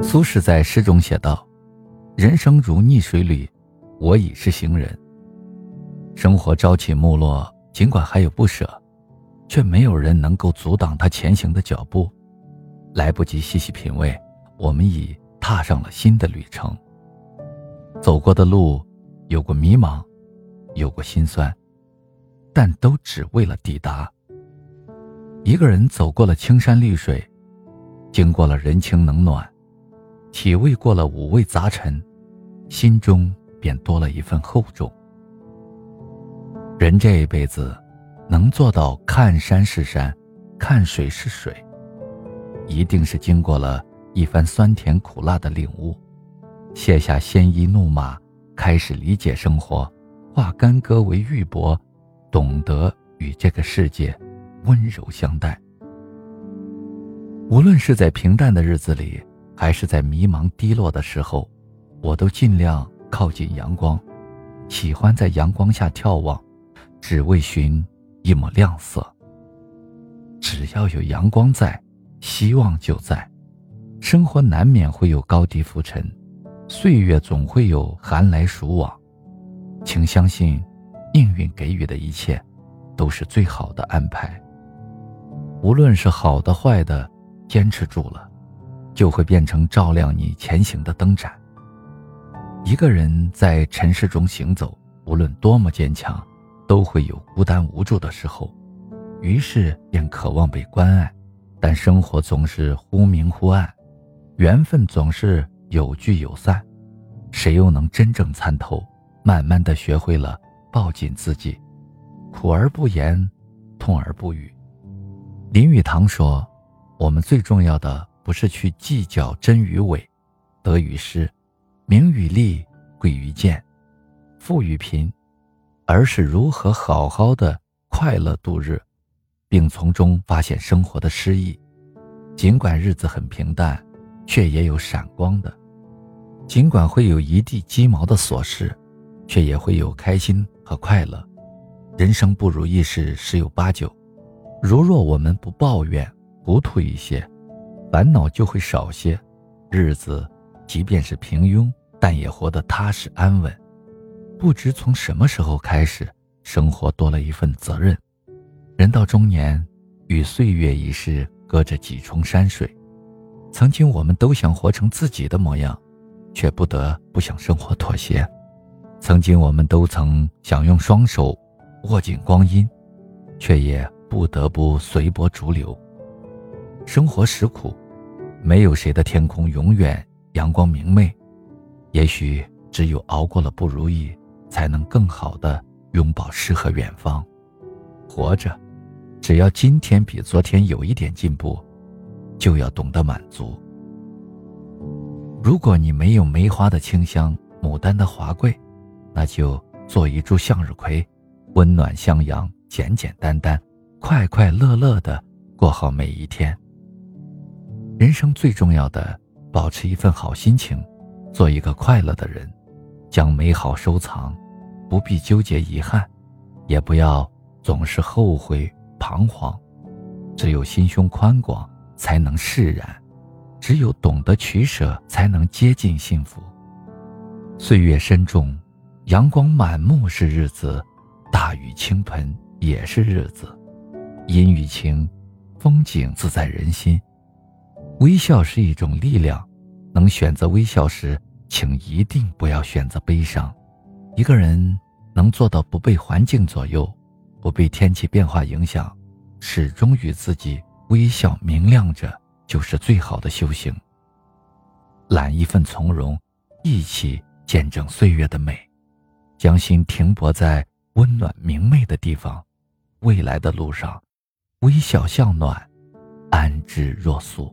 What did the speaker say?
苏轼在诗中写道：“人生如逆水旅，我已是行人。”生活朝起暮落，尽管还有不舍，却没有人能够阻挡他前行的脚步。来不及细细品味，我们已踏上了新的旅程。走过的路，有过迷茫，有过心酸，但都只为了抵达。一个人走过了青山绿水，经过了人情冷暖，体味过了五味杂陈，心中便多了一份厚重。人这一辈子，能做到看山是山，看水是水，一定是经过了一番酸甜苦辣的领悟，卸下鲜衣怒马，开始理解生活，化干戈为玉帛，懂得与这个世界。温柔相待。无论是在平淡的日子里，还是在迷茫低落的时候，我都尽量靠近阳光，喜欢在阳光下眺望，只为寻一抹亮色。只要有阳光在，希望就在。生活难免会有高低浮沉，岁月总会有寒来暑往，请相信，命运给予的一切，都是最好的安排。无论是好的坏的，坚持住了，就会变成照亮你前行的灯盏。一个人在尘世中行走，无论多么坚强，都会有孤单无助的时候，于是便渴望被关爱。但生活总是忽明忽暗，缘分总是有聚有散，谁又能真正参透？慢慢的学会了抱紧自己，苦而不言，痛而不语。林语堂说：“我们最重要的不是去计较真与伪，得与失，名与利，贵与贱，富与贫，而是如何好好的快乐度日，并从中发现生活的诗意。尽管日子很平淡，却也有闪光的；尽管会有一地鸡毛的琐事，却也会有开心和快乐。人生不如意事十有八九。”如若我们不抱怨，糊涂一些，烦恼就会少些，日子即便是平庸，但也活得踏实安稳。不知从什么时候开始，生活多了一份责任。人到中年，与岁月已是隔着几重山水。曾经我们都想活成自己的模样，却不得不向生活妥协。曾经我们都曾想用双手握紧光阴，却也。不得不随波逐流。生活实苦，没有谁的天空永远阳光明媚。也许只有熬过了不如意，才能更好的拥抱诗和远方。活着，只要今天比昨天有一点进步，就要懂得满足。如果你没有梅花的清香，牡丹的华贵，那就做一株向日葵，温暖向阳，简简单单。快快乐乐的过好每一天。人生最重要的，保持一份好心情，做一个快乐的人，将美好收藏，不必纠结遗憾，也不要总是后悔彷徨。只有心胸宽广，才能释然；只有懂得取舍，才能接近幸福。岁月深重，阳光满目是日子，大雨倾盆也是日子。阴雨晴，风景自在人心。微笑是一种力量，能选择微笑时，请一定不要选择悲伤。一个人能做到不被环境左右，不被天气变化影响，始终与自己微笑明亮着，就是最好的修行。揽一份从容，一起见证岁月的美，将心停泊在温暖明媚的地方，未来的路上。微笑向暖，安之若素。